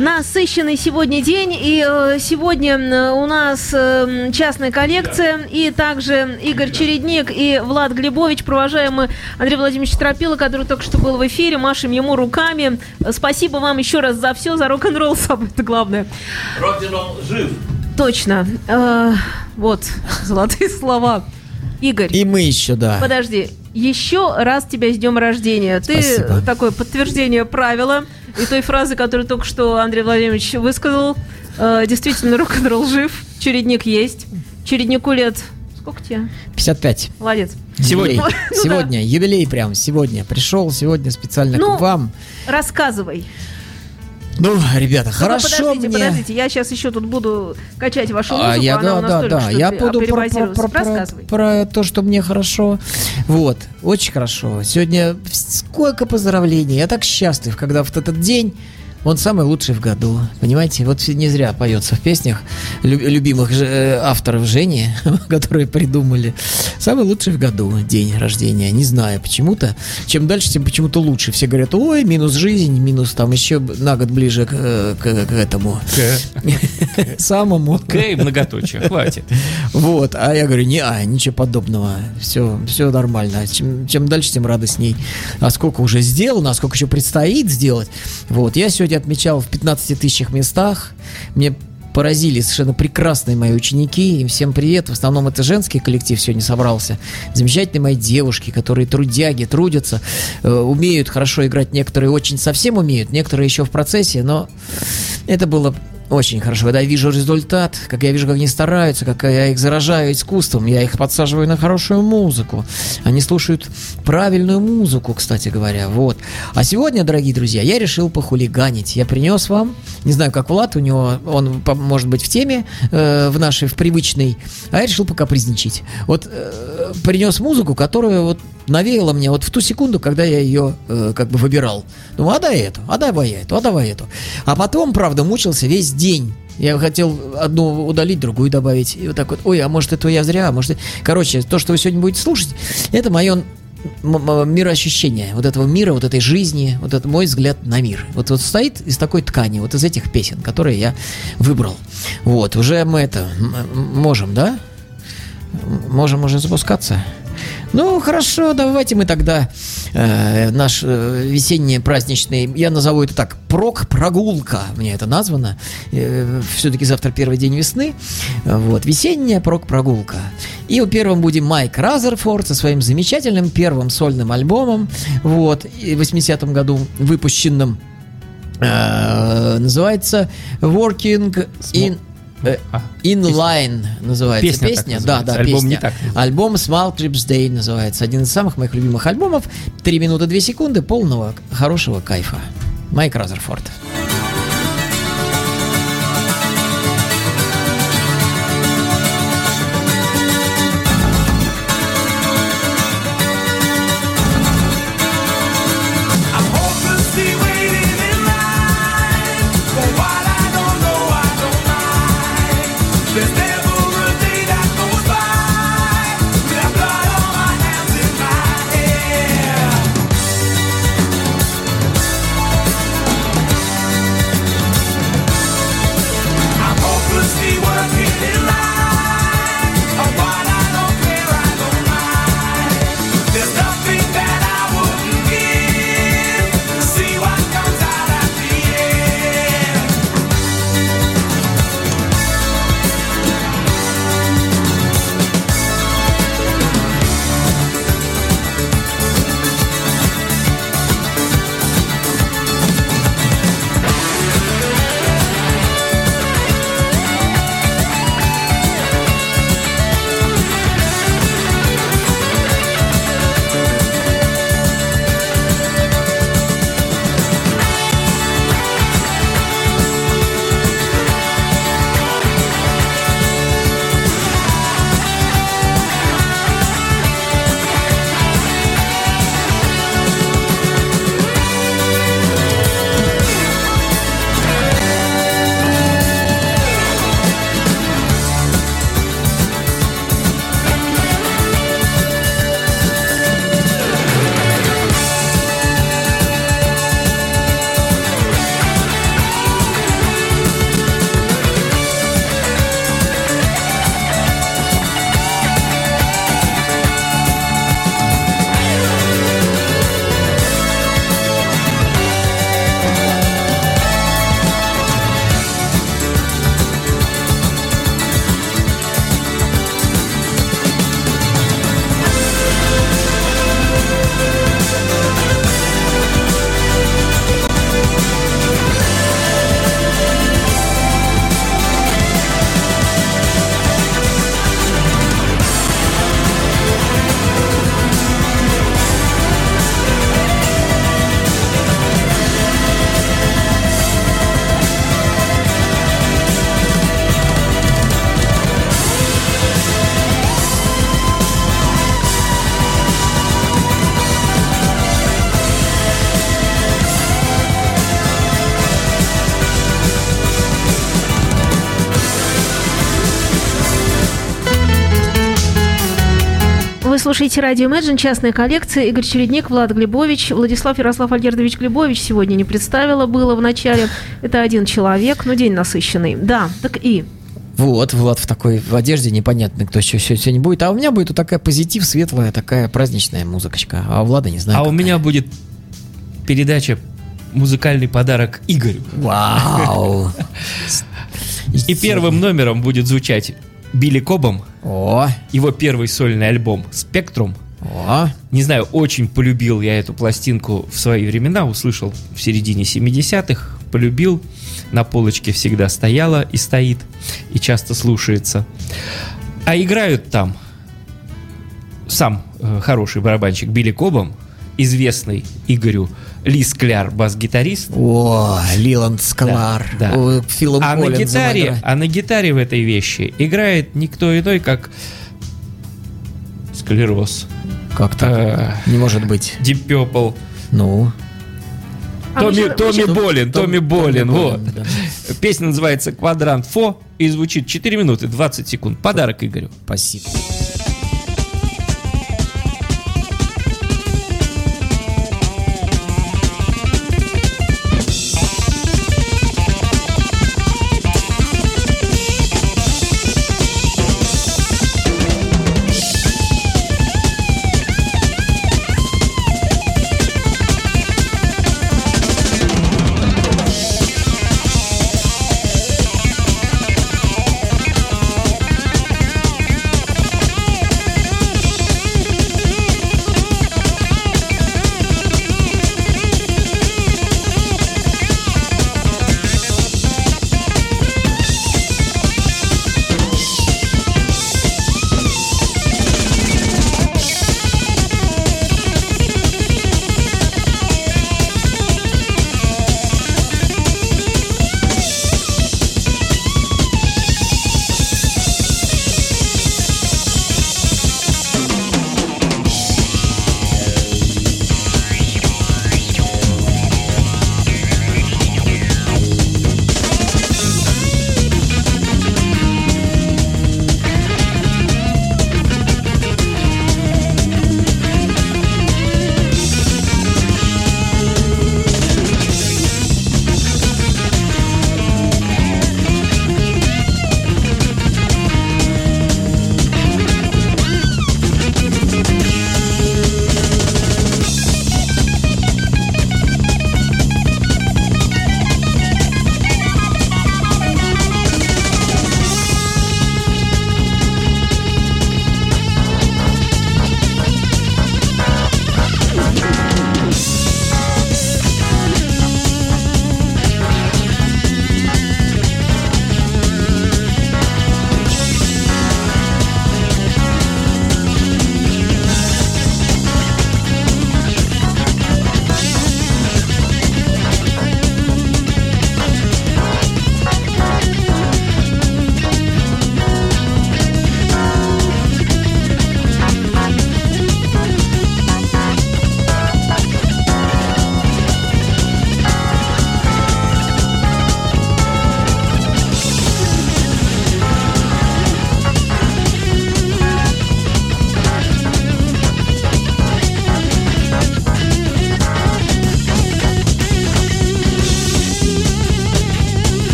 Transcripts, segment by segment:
Насыщенный сегодня день, и э, сегодня у нас э, частная коллекция, и также Игорь Чередник и Влад Глебович, провожаемый Андрей Владимирович Тропила, который только что был в эфире, машем ему руками. Спасибо вам еще раз за все, за рок-н-ролл, самое главное. Рок-н-ролл жив. Точно. Э, вот, золотые слова. Игорь. И мы еще, да. Подожди, еще раз тебя с днем рождения. Спасибо. Ты такое подтверждение правила и той фразы, которую только что Андрей Владимирович высказал. Э, действительно, рок-н-ролл жив, чередник есть. Череднику лет... Сколько тебе? 55. Молодец. Сегодня, Ну да. сегодня, юбилей прям, сегодня. Пришел сегодня специально Ну, к вам. Рассказывай. Ну, ребята, Ну, хорошо подождите, мне. подождите, я сейчас еще тут буду качать вашу музыку, А, я, она да, у нас да, только да, что я буду про, про, про, про- про то, что мне хорошо. Вот, очень хорошо. Сегодня сколько поздравлений. Я так счастлив, когда в этот день он самый лучший в году. Понимаете, вот не зря поется в песнях лю- любимых же, э, авторов Жени, которые придумали. Самый лучший в году день рождения. Не знаю, почему-то. Чем дальше, тем почему-то лучше. Все говорят, ой, минус жизнь, минус там еще на год ближе к, э, к- к этому самому. К и многоточие, хватит. Вот, а я говорю, не, а, ничего подобного, все, все нормально. Чем, чем дальше, тем радостней. А сколько уже сделано, а сколько еще предстоит сделать. Вот, я сегодня отмечал в 15 тысячах местах. Мне поразили совершенно прекрасные мои ученики. Им всем привет. В основном это женский коллектив сегодня собрался. Замечательные мои девушки, которые трудяги, трудятся, э, умеют хорошо играть. Некоторые очень совсем умеют, некоторые еще в процессе, но это было очень хорошо. Когда я вижу результат, как я вижу, как они стараются, как я их заражаю искусством, я их подсаживаю на хорошую музыку. Они слушают правильную музыку, кстати говоря. Вот. А сегодня, дорогие друзья, я решил похулиганить. Я принес вам, не знаю, как Влад, у него, он может быть в теме, э, в нашей, в привычной, а я решил покапризничать. Вот э, принес музыку, которая вот навеяла мне вот в ту секунду, когда я ее э, как бы выбирал. Думаю, а дай эту, а давай эту, а давай эту. А потом, правда, мучился весь день. Я хотел одну удалить, другую добавить. И вот так вот, ой, а может это я зря, а может... это-» Короче, то, что вы сегодня будете слушать, это мое мироощущение вот этого мира, вот этой жизни, вот это мой взгляд на мир. Вот, вот стоит из такой ткани, вот из этих песен, которые я выбрал. Вот, уже мы это можем, да? Можем уже запускаться? Ну, хорошо, давайте мы тогда э, наш э, весенний праздничный, я назову это так, прок-прогулка, мне это названо. все-таки завтра первый день весны. Э, Вот, весенняя прок-прогулка. И первым будем Майк Разерфорд со своим замечательным первым сольным альбомом, вот, в 80-м году выпущенным. Э, называется Working in... э, А, Inline называется Песня песня. так да, называется. да, Альбом песня. не так называется. Альбом Small Clips Day называется. Один из самых моих любимых альбомов. Три минуты две секунды полного хорошего кайфа. Майк Разерфорд. Слушаете радио Imagine, частная коллекция. Игорь Чередник, Влад Глебович, Владислав Ярослав Альгердович Глебович сегодня не представила, было в начале. Это один человек, но день насыщенный. Да, так и Вот, Влад в такой в одежде непонятно, кто еще сегодня будет. А у меня будет вот такая позитив, светлая, такая праздничная музыкочка. А у Влада не знаю. А у какая. меня будет передача «Музыкальный подарок Игорю». Вау! И первым номером будет звучать Билли Кобом, О, его первый сольный альбом «Спектрум». о, Не знаю, очень полюбил я эту пластинку в свои времена, услышал в середине 70-х, полюбил, на полочке всегда стояла и стоит, и часто слушается. А играют там сам э, хороший барабанщик Билли Кобом, известный Игорю Ли Скляр, бас-гитарист, о, Лиланд Склар. Да, да. Филом а на гитаре, играет. а на гитаре в этой вещи играет никто иной, как склероз. Как так? Не может быть. Deep Purple. Ну. А Томми, же- Томми же- Болин, Том- Томми Болин, Томми вот. Болин, да. Песня называется «Квадрант Фо» и звучит 4 минуты 20 секунд. Подарок Игорю. Спасибо.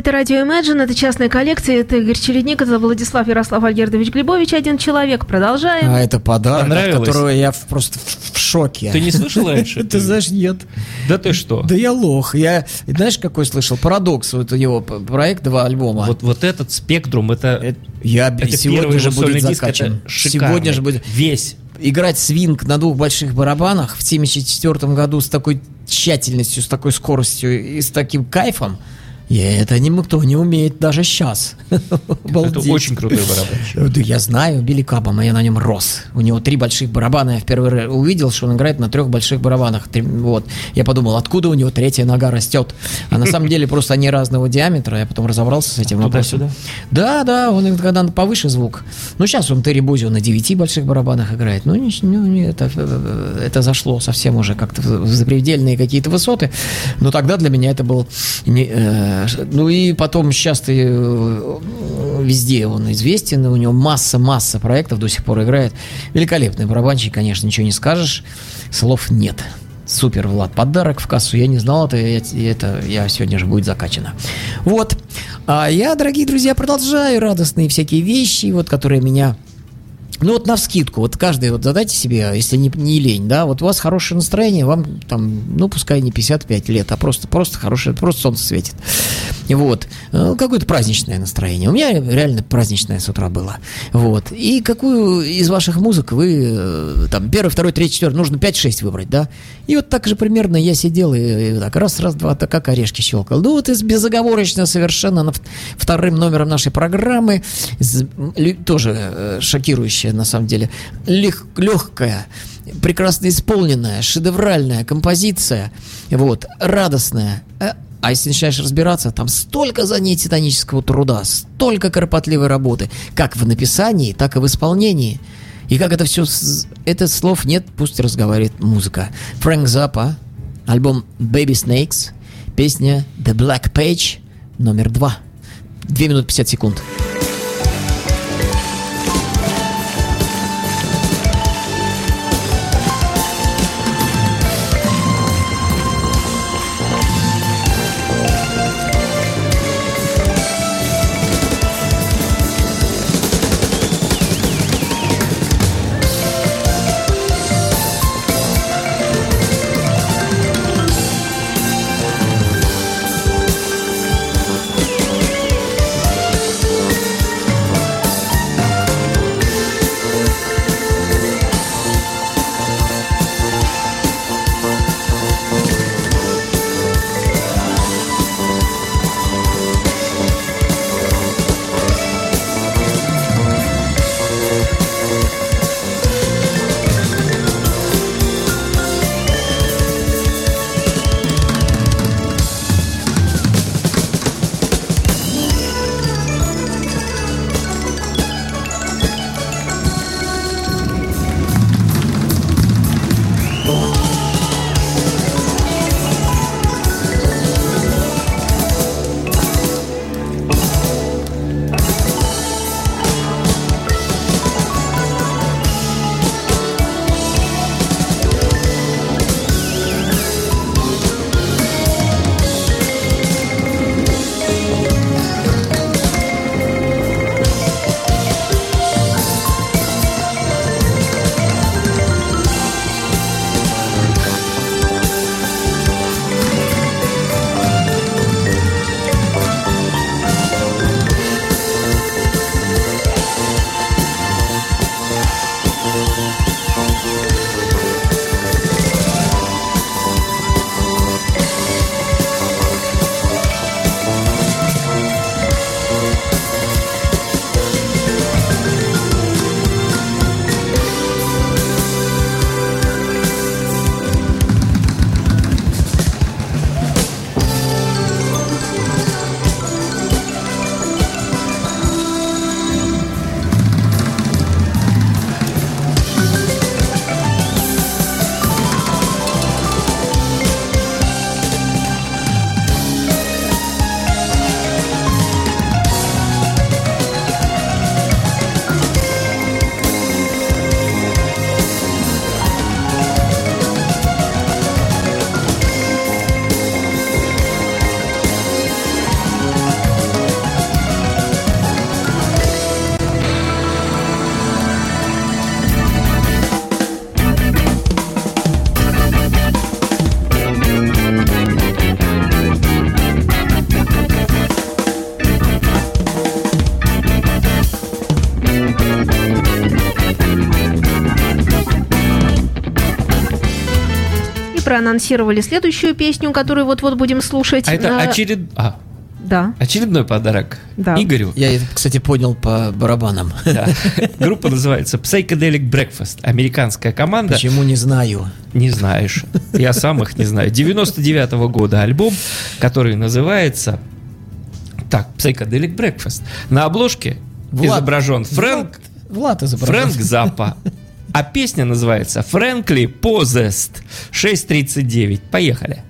Это радио Imagine, это частная коллекция, это Игорь Чередник, это Владислав Ярослав Альгердович Глебович, один человек. Продолжаем. А это подарок, от Понравилось? которого я просто в, в шоке. Ты не слышал раньше? Ты знаешь, нет. Да ты что? Да я лох. Я, знаешь, какой слышал? Парадокс. Вот его п- проект, два альбома. Вот, вот этот спектрум, это, Это- я сегодня же будет закачан. Сегодня же будет Весь. играть свинг на двух больших барабанах в 74 году с такой тщательностью, с такой скоростью и с таким кайфом. И это никто не умеет даже сейчас. Это очень крутой барабанщик. Да я знаю Билли Кабама, я на нем рос. У него три больших барабана. Я в первый раз увидел, что он играет на трех больших барабанах. Три- Вот. Я подумал, откуда у него третья нога растет. А на самом деле просто они разного диаметра. Я потом разобрался с этим вопросом. Туда-сюда? Да, да, он когда повыше звук. Ну, сейчас он Терри Бузио на девяти больших барабанах играет. Ну, не- ну, это, это зашло совсем уже как-то в запредельные какие-то высоты. Но тогда для меня это был... не- э, ну, и потом сейчас ты э, везде он известен, у него масса-масса проектов до сих пор играет. Великолепный барабанщик, конечно, ничего не скажешь. Слов нет. Супер, Влад, подарок в кассу. Я не знал это, я- это я сегодня же будет закачано. Вот. А я, дорогие друзья, продолжаю радостные всякие вещи, вот, которые меня ну вот на вскидку, вот каждый вот задайте себе, если не, не лень, да, вот у вас хорошее настроение, вам там, ну пускай не 55 лет, а просто, просто хорошее, просто солнце светит. Вот. Э, Какое-то праздничное настроение. У меня реально праздничное с утра было. Вот. И какую из ваших музык вы, э, там, первый, второй, третий, четвертый, нужно 5-6 выбрать, да? И вот так же примерно я сидел и, и так раз, раз, два, так как орешки щелкал. Ну вот из безоговорочно совершенно на вторым номером нашей программы, тоже э, шокирующая на самом деле, легкая, прекрасно исполненная, шедевральная композиция, вот, радостная. Э, А если начинаешь разбираться, там столько за ней титанического труда, столько кропотливой работы, как в написании, так и в исполнении. И как это все... Это слов нет, пусть разговаривает музыка. Фрэнк Запа, альбом Baby Snakes, песня The Black Page, номер два. 2 минуты 50 секунд. Проанонсировали следующую песню, которую вот-вот будем слушать. А это очеред... а, Да. очередной подарок Да. Игорю. Я это, кстати, понял по барабанам. Да. Группа называется Psychedelic Breakfast. Американская команда. Почему не знаю? Не знаешь. Я сам их не знаю. 99 года альбом, который называется... Так, Psychedelic Breakfast. На обложке Влад- изображен Фрэнк, Влад изображен. Фрэнк Заппа. А песня называется Фрэнкли Позест 6.39. Поехали.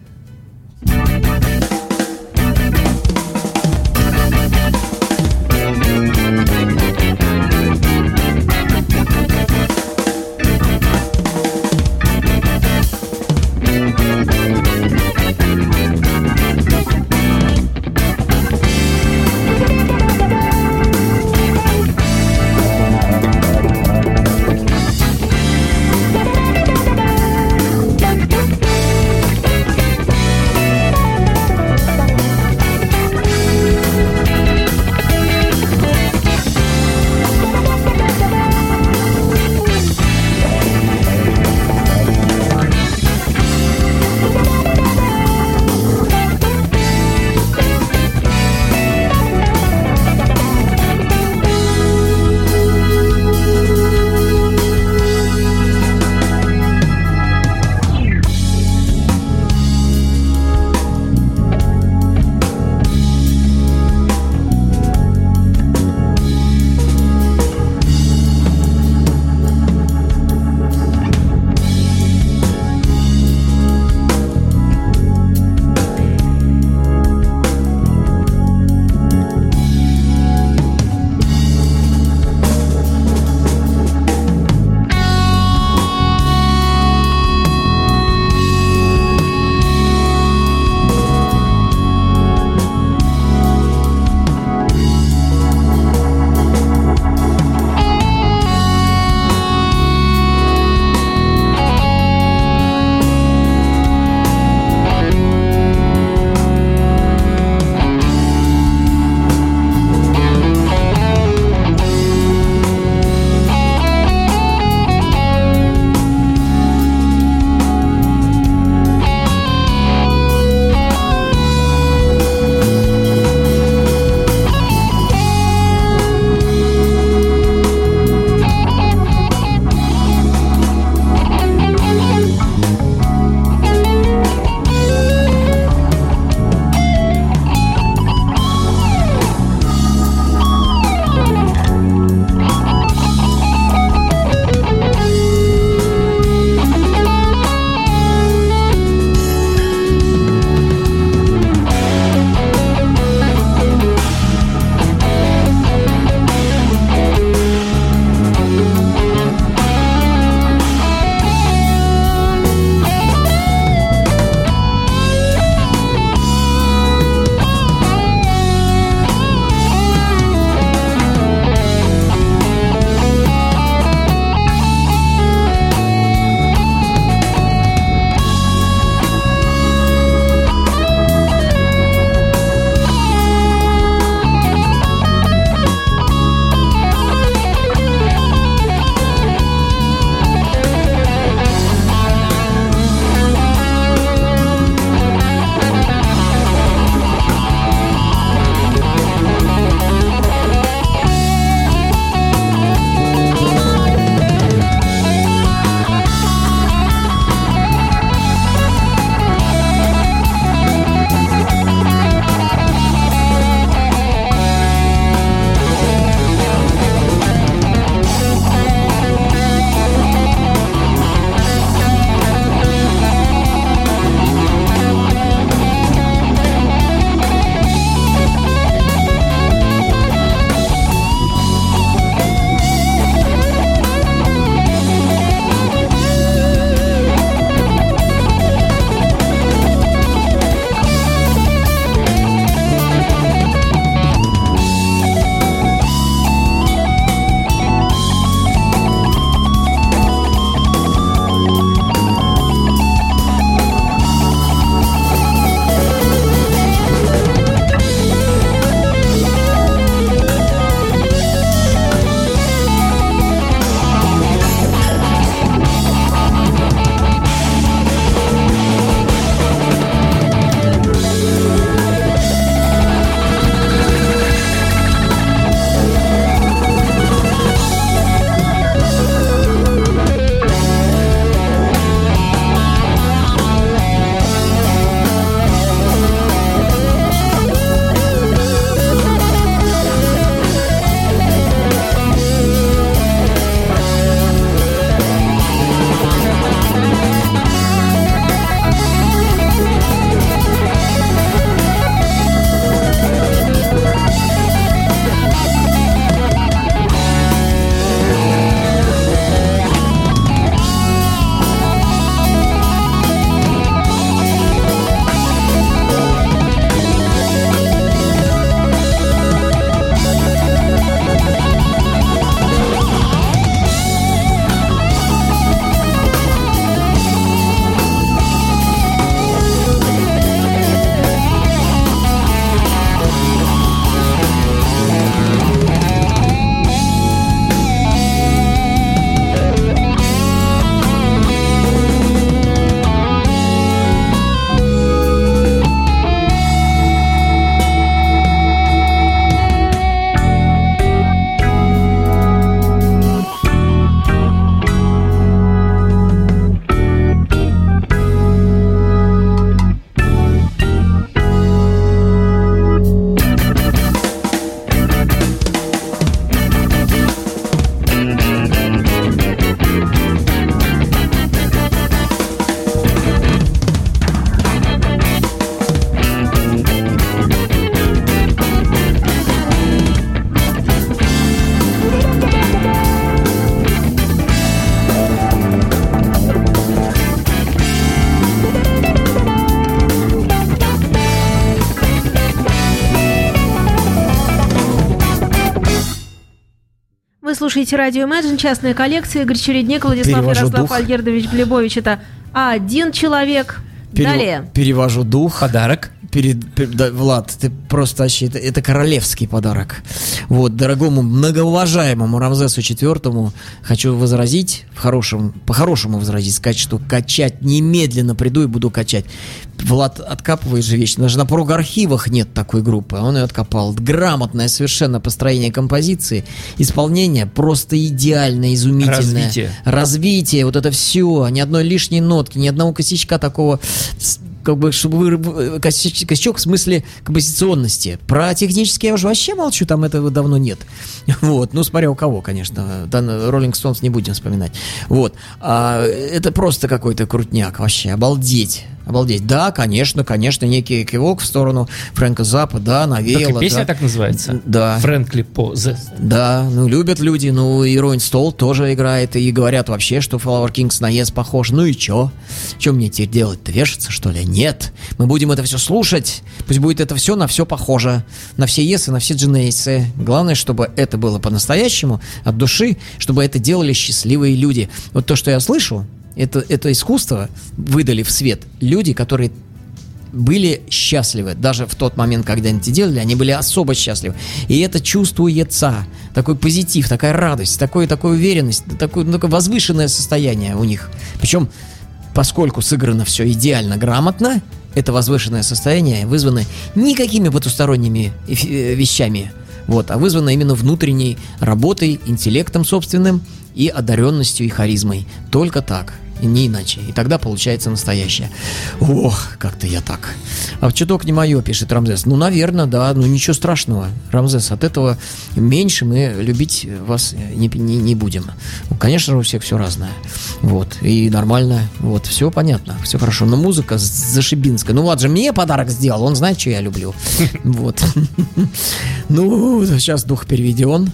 Слушаете радио Imagine, частная коллекция, Игорь Чередник, Владислав Перевожу Ярослав дух. Альгердович Глебович. Это один человек. Пере- Далее. Перевожу дух. Подарок. Перед, пер- да, Влад, ты просто вообще, это, это королевский подарок. Вот, дорогому, многоуважаемому Рамзесу IV хочу возразить, в хорошем, по-хорошему возразить, сказать, что качать немедленно приду и буду качать. Влад откапывает же вещи, даже на прогархивах нет такой группы, а он ее откопал. Грамотное совершенно построение композиции, исполнение просто идеальное, изумительное. Развитие. Развитие, вот это все, ни одной лишней нотки, ни одного косячка такого как бы, чтобы вы, косяч- косячок в смысле композиционности. Про технические я уже вообще молчу, там этого давно нет. Вот, ну, смотря у кого, конечно. Там Роллинг Стоунс не будем вспоминать. Вот. А, это просто какой-то крутняк вообще, обалдеть. Обалдеть. Да, конечно, конечно, некий кивок в сторону Фрэнка Запа, да, навеяло. Так и песня да. так называется. Да. Фрэнкли По. The- Да, ну любят люди, ну и Ройн Стол тоже играет, и говорят вообще, что Flower Kings на Yes похож. Ну и чё? Чё мне теперь делать-то, вешаться что ли? Нет, мы будем это все слушать, пусть будет это все на все похоже, на все Yes и на все Genesis. Главное, чтобы это было по-настоящему, от души, чтобы это делали счастливые люди. Вот то, что я слышу, это, это искусство выдали в свет люди, которые были счастливы. Даже в тот момент, когда они это делали, они были особо счастливы. И это чувствуется. Такой позитив, такая радость, такое, такая уверенность, такое, ну, такое возвышенное состояние у них. Причем, поскольку сыграно все идеально грамотно, это возвышенное состояние вызвано никакими потусторонними э, вещами, вот, а вызвано именно внутренней работой, интеллектом собственным и одаренностью и харизмой. Только так. Не иначе. И тогда получается настоящее. Ох, как-то я так. А чуток не мое, пишет Рамзес. Ну, наверное, да, ну ничего страшного. Рамзес, от этого меньше мы любить вас не, не, не будем. Ну, конечно у всех все разное. Вот. И нормально. Вот. Все понятно. Все хорошо. Но музыка зашибинская. Ну, вот же мне подарок сделал. Он знает, что я люблю. Вот. Ну, сейчас дух переведен.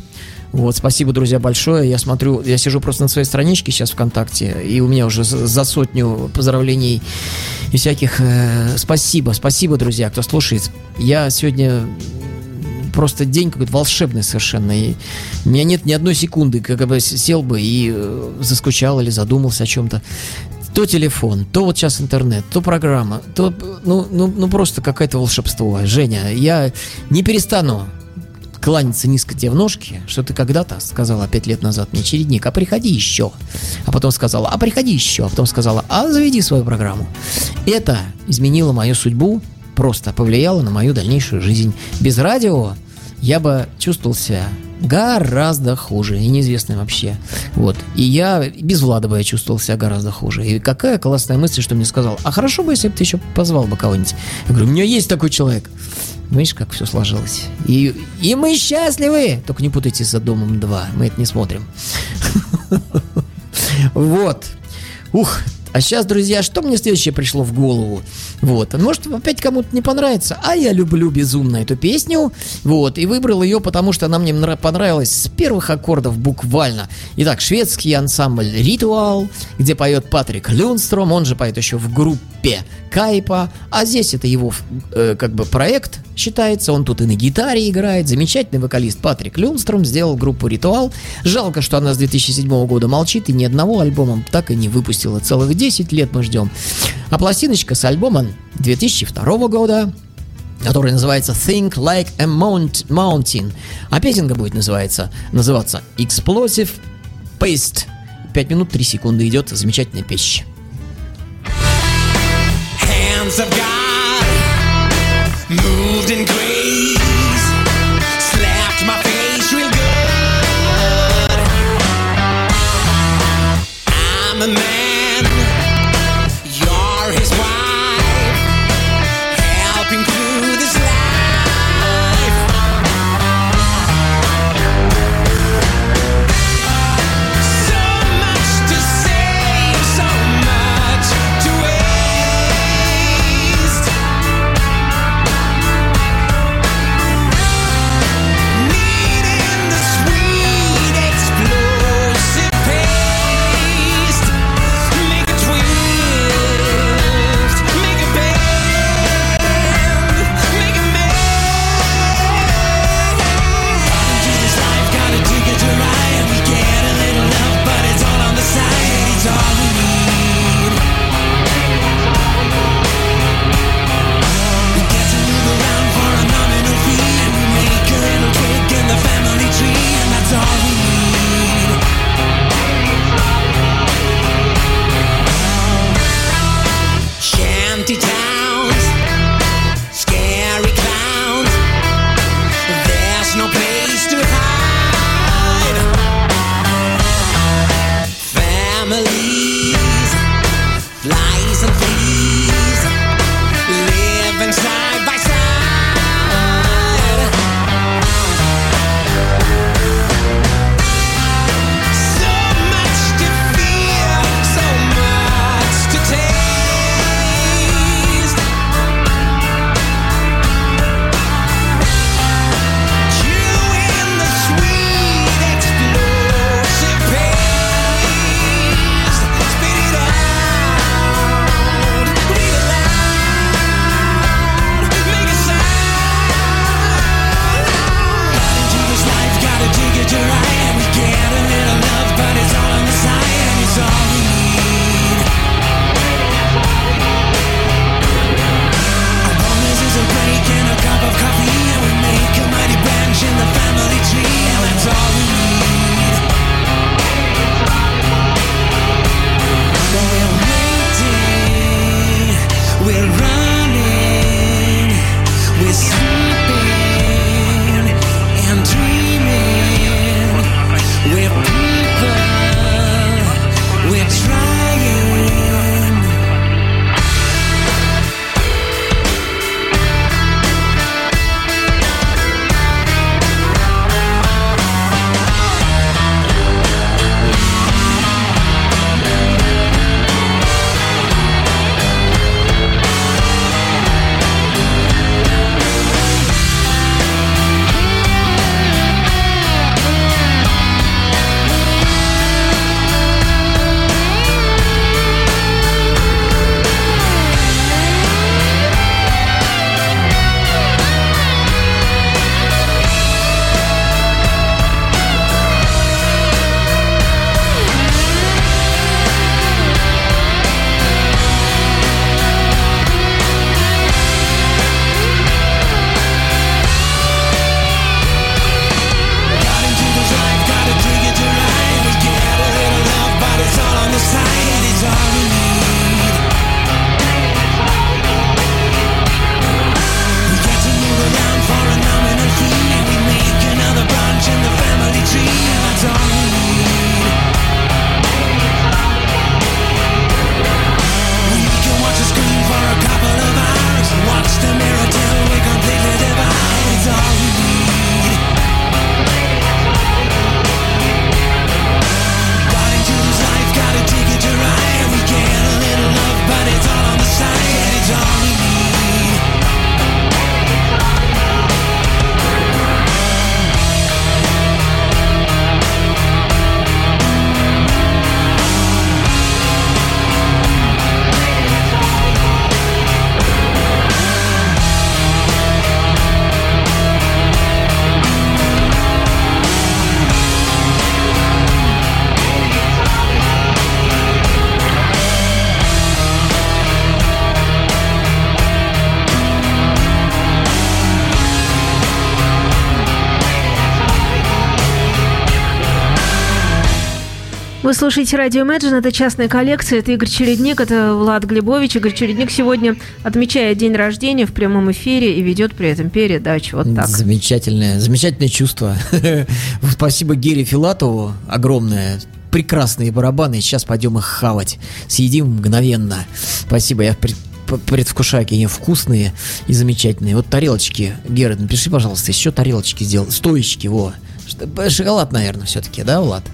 Вот, спасибо, друзья, большое. Я смотрю, я сижу просто на своей страничке сейчас ВКонтакте, и у меня уже за сотню поздравлений и всяких... э, спасибо, спасибо, друзья, кто слушает. Я сегодня просто день какой-то волшебный совершенно. И у меня нет ни одной секунды, как бы сел бы и э, заскучал или задумался о чем-то. То телефон, то вот сейчас интернет, то программа, то, ну, ну, ну просто какое-то волшебство. Женя, я не перестану кланяться низко тебе в ножки, что ты когда-то сказала пять лет назад мне, чередник, а приходи еще. А потом сказала, а приходи еще. А потом сказала, а заведи свою программу. Это изменило мою судьбу, просто повлияло на мою дальнейшую жизнь. Без радио я бы чувствовал себя гораздо хуже и неизвестным вообще. Вот. И я без Влада бы я чувствовал себя гораздо хуже. И какая классная мысль, что мне сказал, а хорошо бы, если бы ты еще позвал бы кого-нибудь. Я говорю, у меня есть такой человек. Видишь, как все сложилось. И, и мы счастливы! Только не путайте с «Домом 2». Мы это не смотрим. Вот. Ух, а сейчас, друзья, что мне следующее пришло в голову? Вот. Может, опять кому-то не понравится, а я люблю безумно эту песню. Вот. И выбрал ее, потому что она мне нра- понравилась с первых аккордов буквально. Итак, шведский ансамбль «Ритуал», где поет Патрик Люнстром, он же поет еще в группе Кайпа, а здесь это его э, как бы проект считается, он тут и на гитаре играет, замечательный вокалист Патрик Люнстром сделал группу «Ритуал». Жалко, что она с 2007 года молчит и ни одного альбома так и не выпустила. Целых 10 лет мы ждем. А пластиночка с альбома 2002 года который называется Think Like a Mount- Mountain. А песенка будет называться, называться Explosive Paste. 5 минут 3 секунды идет замечательная песня. Moved in grace, slapped my face real good. I'm a man, слушаете радио Imagine, это частная коллекция, это Игорь Чередник, это Влад Глебович. Игорь Чередник сегодня отмечает день рождения в прямом эфире и ведет при этом передачу. Вот так. Замечательное, замечательное чувство. Спасибо Гере Филатову огромное. Прекрасные барабаны. Сейчас пойдем их хавать. Съедим мгновенно. Спасибо. Я предвкушаю, какие они вкусные и замечательные. Вот тарелочки. Гера, напиши, пожалуйста, еще тарелочки сделал. Стоечки, во. Шоколад, наверное, все-таки, да, Влад?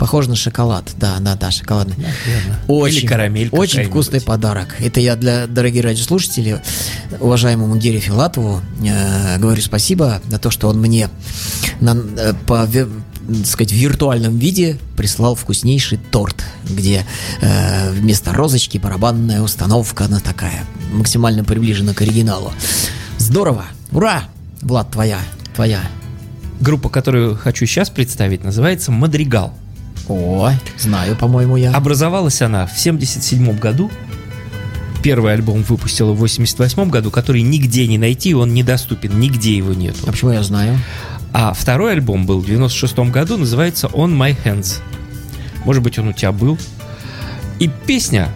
Похоже на шоколад. Да, да, да, шоколадный. Очень, Или карамель очень вкусный подарок. Это я для дорогих радиослушателей, уважаемому Гере Филатову, э, говорю спасибо за то, что он мне на, э, по так сказать, в виртуальном виде прислал вкуснейший торт, где э, вместо розочки барабанная установка, она такая, максимально приближена к оригиналу. Здорово! Ура! Влад, твоя, твоя. Группа, которую хочу сейчас представить, называется «Мадригал». О, знаю, по-моему, я. Образовалась она в 77 году. Первый альбом выпустила в 88 году, который нигде не найти, он недоступен, нигде его нету. А почему я знаю? А второй альбом был в 96 году, называется On My Hands. Может быть, он у тебя был. И песня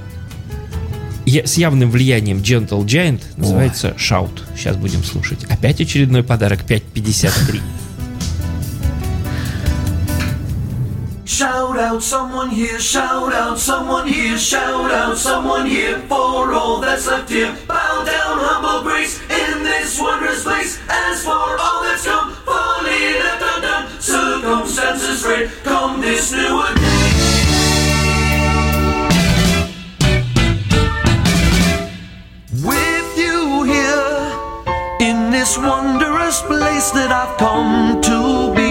с явным влиянием Gentle Giant называется Shout. Сейчас будем слушать. Опять очередной подарок 5.53. Shout out someone here, shout out someone here, shout out someone here for all that's left here. Bow down, humble grace in this wondrous place. As for all that's come, fully left undone, circumstances great, come this new day. With you here in this wondrous place that I've come to be.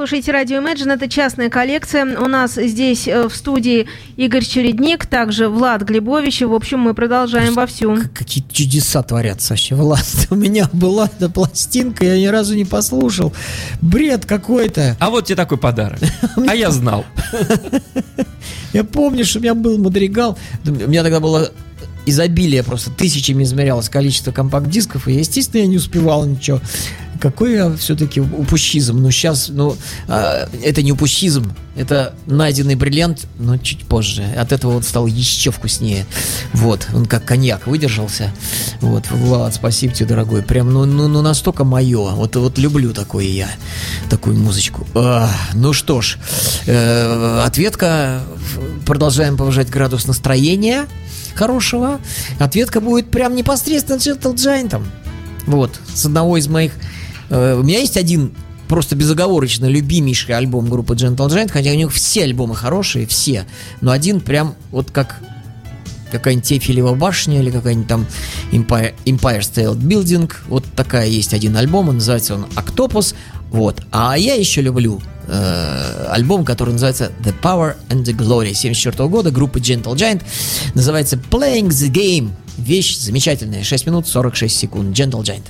Слушаете радио Imagine. Это частная коллекция. У нас здесь э, в студии Игорь Чередник, также Влад Глебович. И, в общем, мы продолжаем вовсю. К- Какие чудеса творятся вообще, Влад. У меня была эта пластинка, я ни разу не послушал. Бред какой-то. А вот тебе такой подарок. А я знал. Я помню, что у меня был мадригал. У меня тогда было изобилие, просто тысячами измерялось количество компакт-дисков, и, естественно, я не успевал ничего. Какой я все-таки упущизм. Ну, сейчас, ну, а, это не упущизм, это найденный бриллиант, но чуть позже. От этого вот стал еще вкуснее. Вот, он как коньяк выдержался. Вот, Влад, спасибо тебе, дорогой. Прям, ну, ну, ну настолько мое. Вот, вот люблю такое я, такую музычку. А, ну что ж, э, ответка. Продолжаем повышать градус настроения хорошего. Ответка будет прям непосредственно Gentle Giant. Вот, с одного из моих... э, у меня есть один просто безоговорочно любимейший альбом группы Gentle Giant, хотя у них все альбомы хорошие, все. Но один прям вот как какая-нибудь Эйфелева башня или какая-нибудь там Empire, Empire State Building. Вот такая есть один альбом, он называется он Octopus. Вот. А я еще люблю э, альбом, который называется The Power and the Glory 74 года группы Gentle Giant. Называется Playing the Game. Вещь замечательная. 6 минут 46 секунд. Gentle Giant.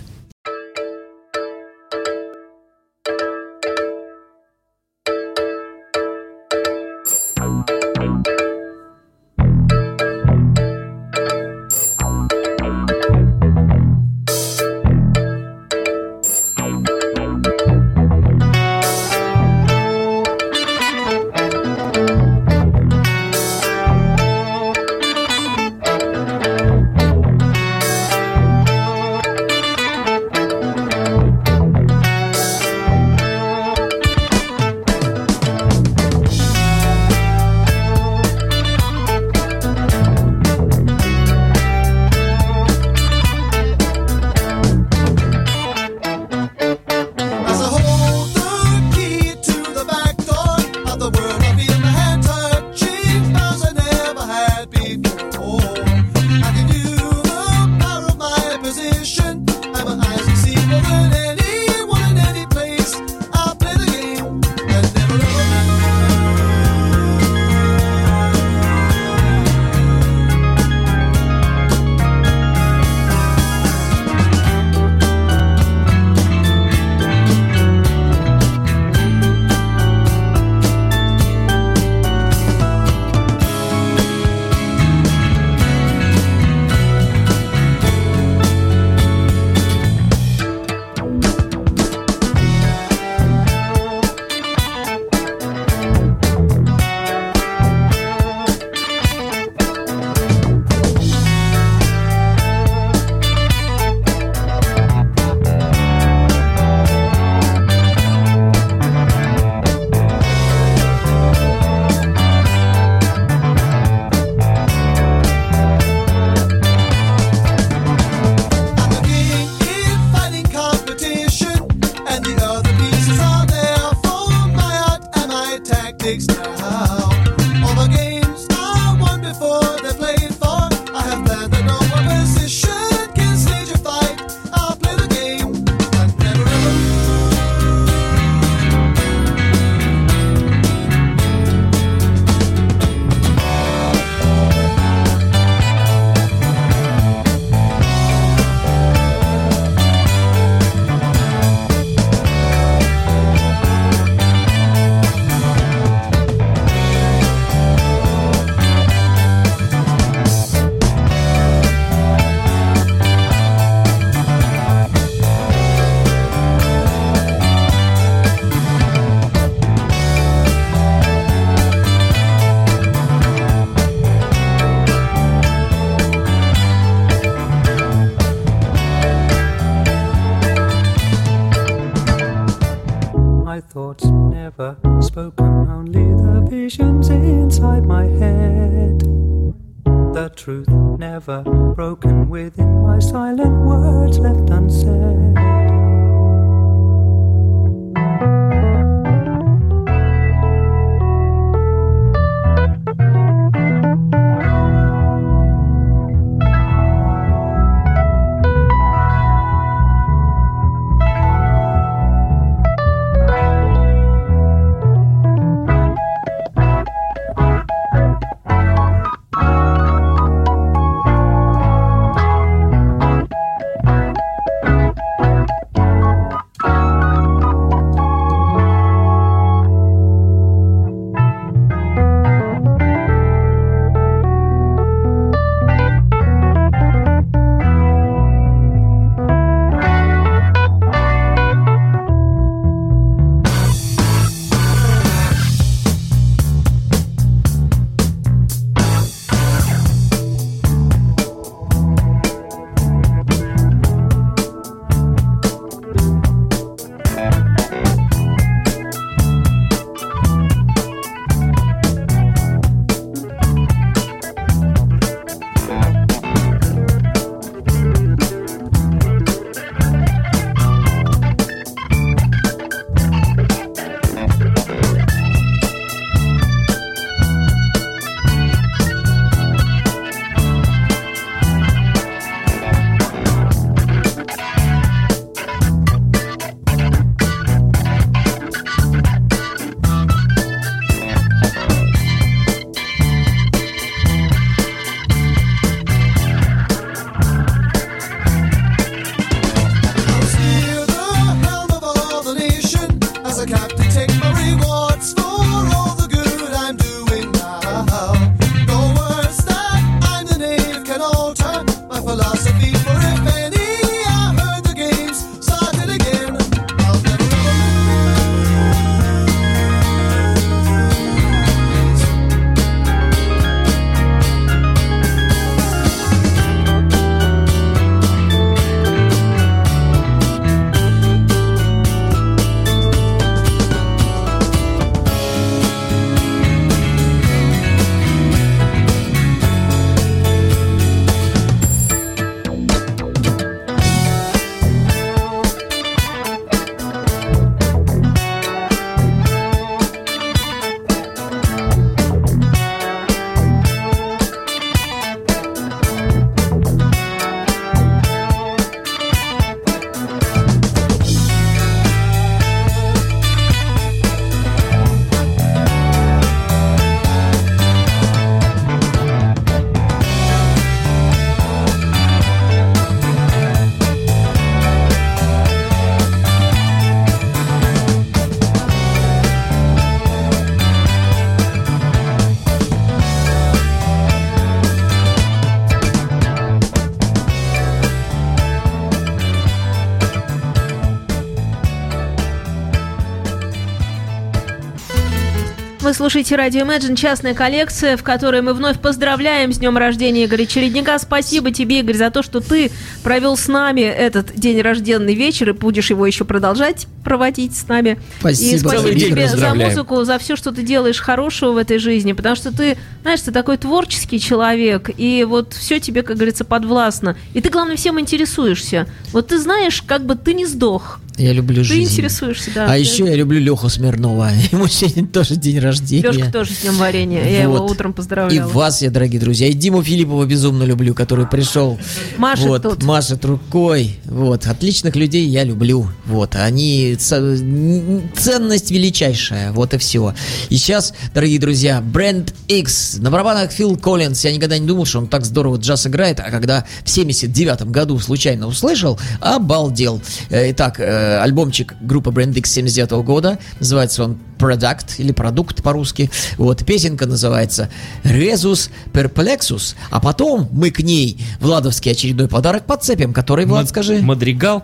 Слушаете радио Imagine, частная коллекция, в которой мы вновь поздравляем с днем рождения Игоря Чередника. Спасибо тебе, Игорь, за то, что ты провел с нами этот день рожденный вечер и будешь его еще продолжать проводить с нами. Спасибо. И спасибо тебе за музыку, за все, что ты делаешь хорошего в этой жизни, потому что ты, знаешь, ты такой творческий человек, и вот все тебе, как говорится, подвластно. И ты, главное, всем интересуешься. Вот ты знаешь, как бы ты не сдох. Я люблю Ты жизнь. интересуешься, да. А Ты- еще я люблю Леху Смирнова. Ему сегодня тоже день рождения. Лешка тоже с днем варенья. Я его Вот. утром И поздравляла. вас я, дорогие друзья, и Диму Филиппова безумно люблю, который пришел. Машет вот, тут. Машет рукой. Вот, отличных людей я люблю. Вот, они ценность величайшая. Вот и все. И сейчас, дорогие друзья, Бренд X. На барабанах Фил Коллинз. Я никогда не думал, что он так здорово джаз играет, а когда в 79 году случайно услышал, обалдел. Э, Итак, э, альбомчик группы Brand X 79 года. Называется он Product или продукт по-русски. Вот, песенка называется Rezus Perplexus. А потом мы к ней Владовский очередной подарок подцепим, который, Влад, Мад- скажи. Мадригал.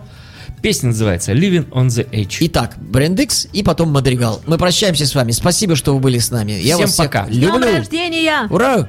Песня называется Living on the Edge. Итак, Брендикс и потом Мадригал. Мы прощаемся с вами. Спасибо, что вы были с нами. Я Всем вас всех пока. С днем люблю. рождения! Ура!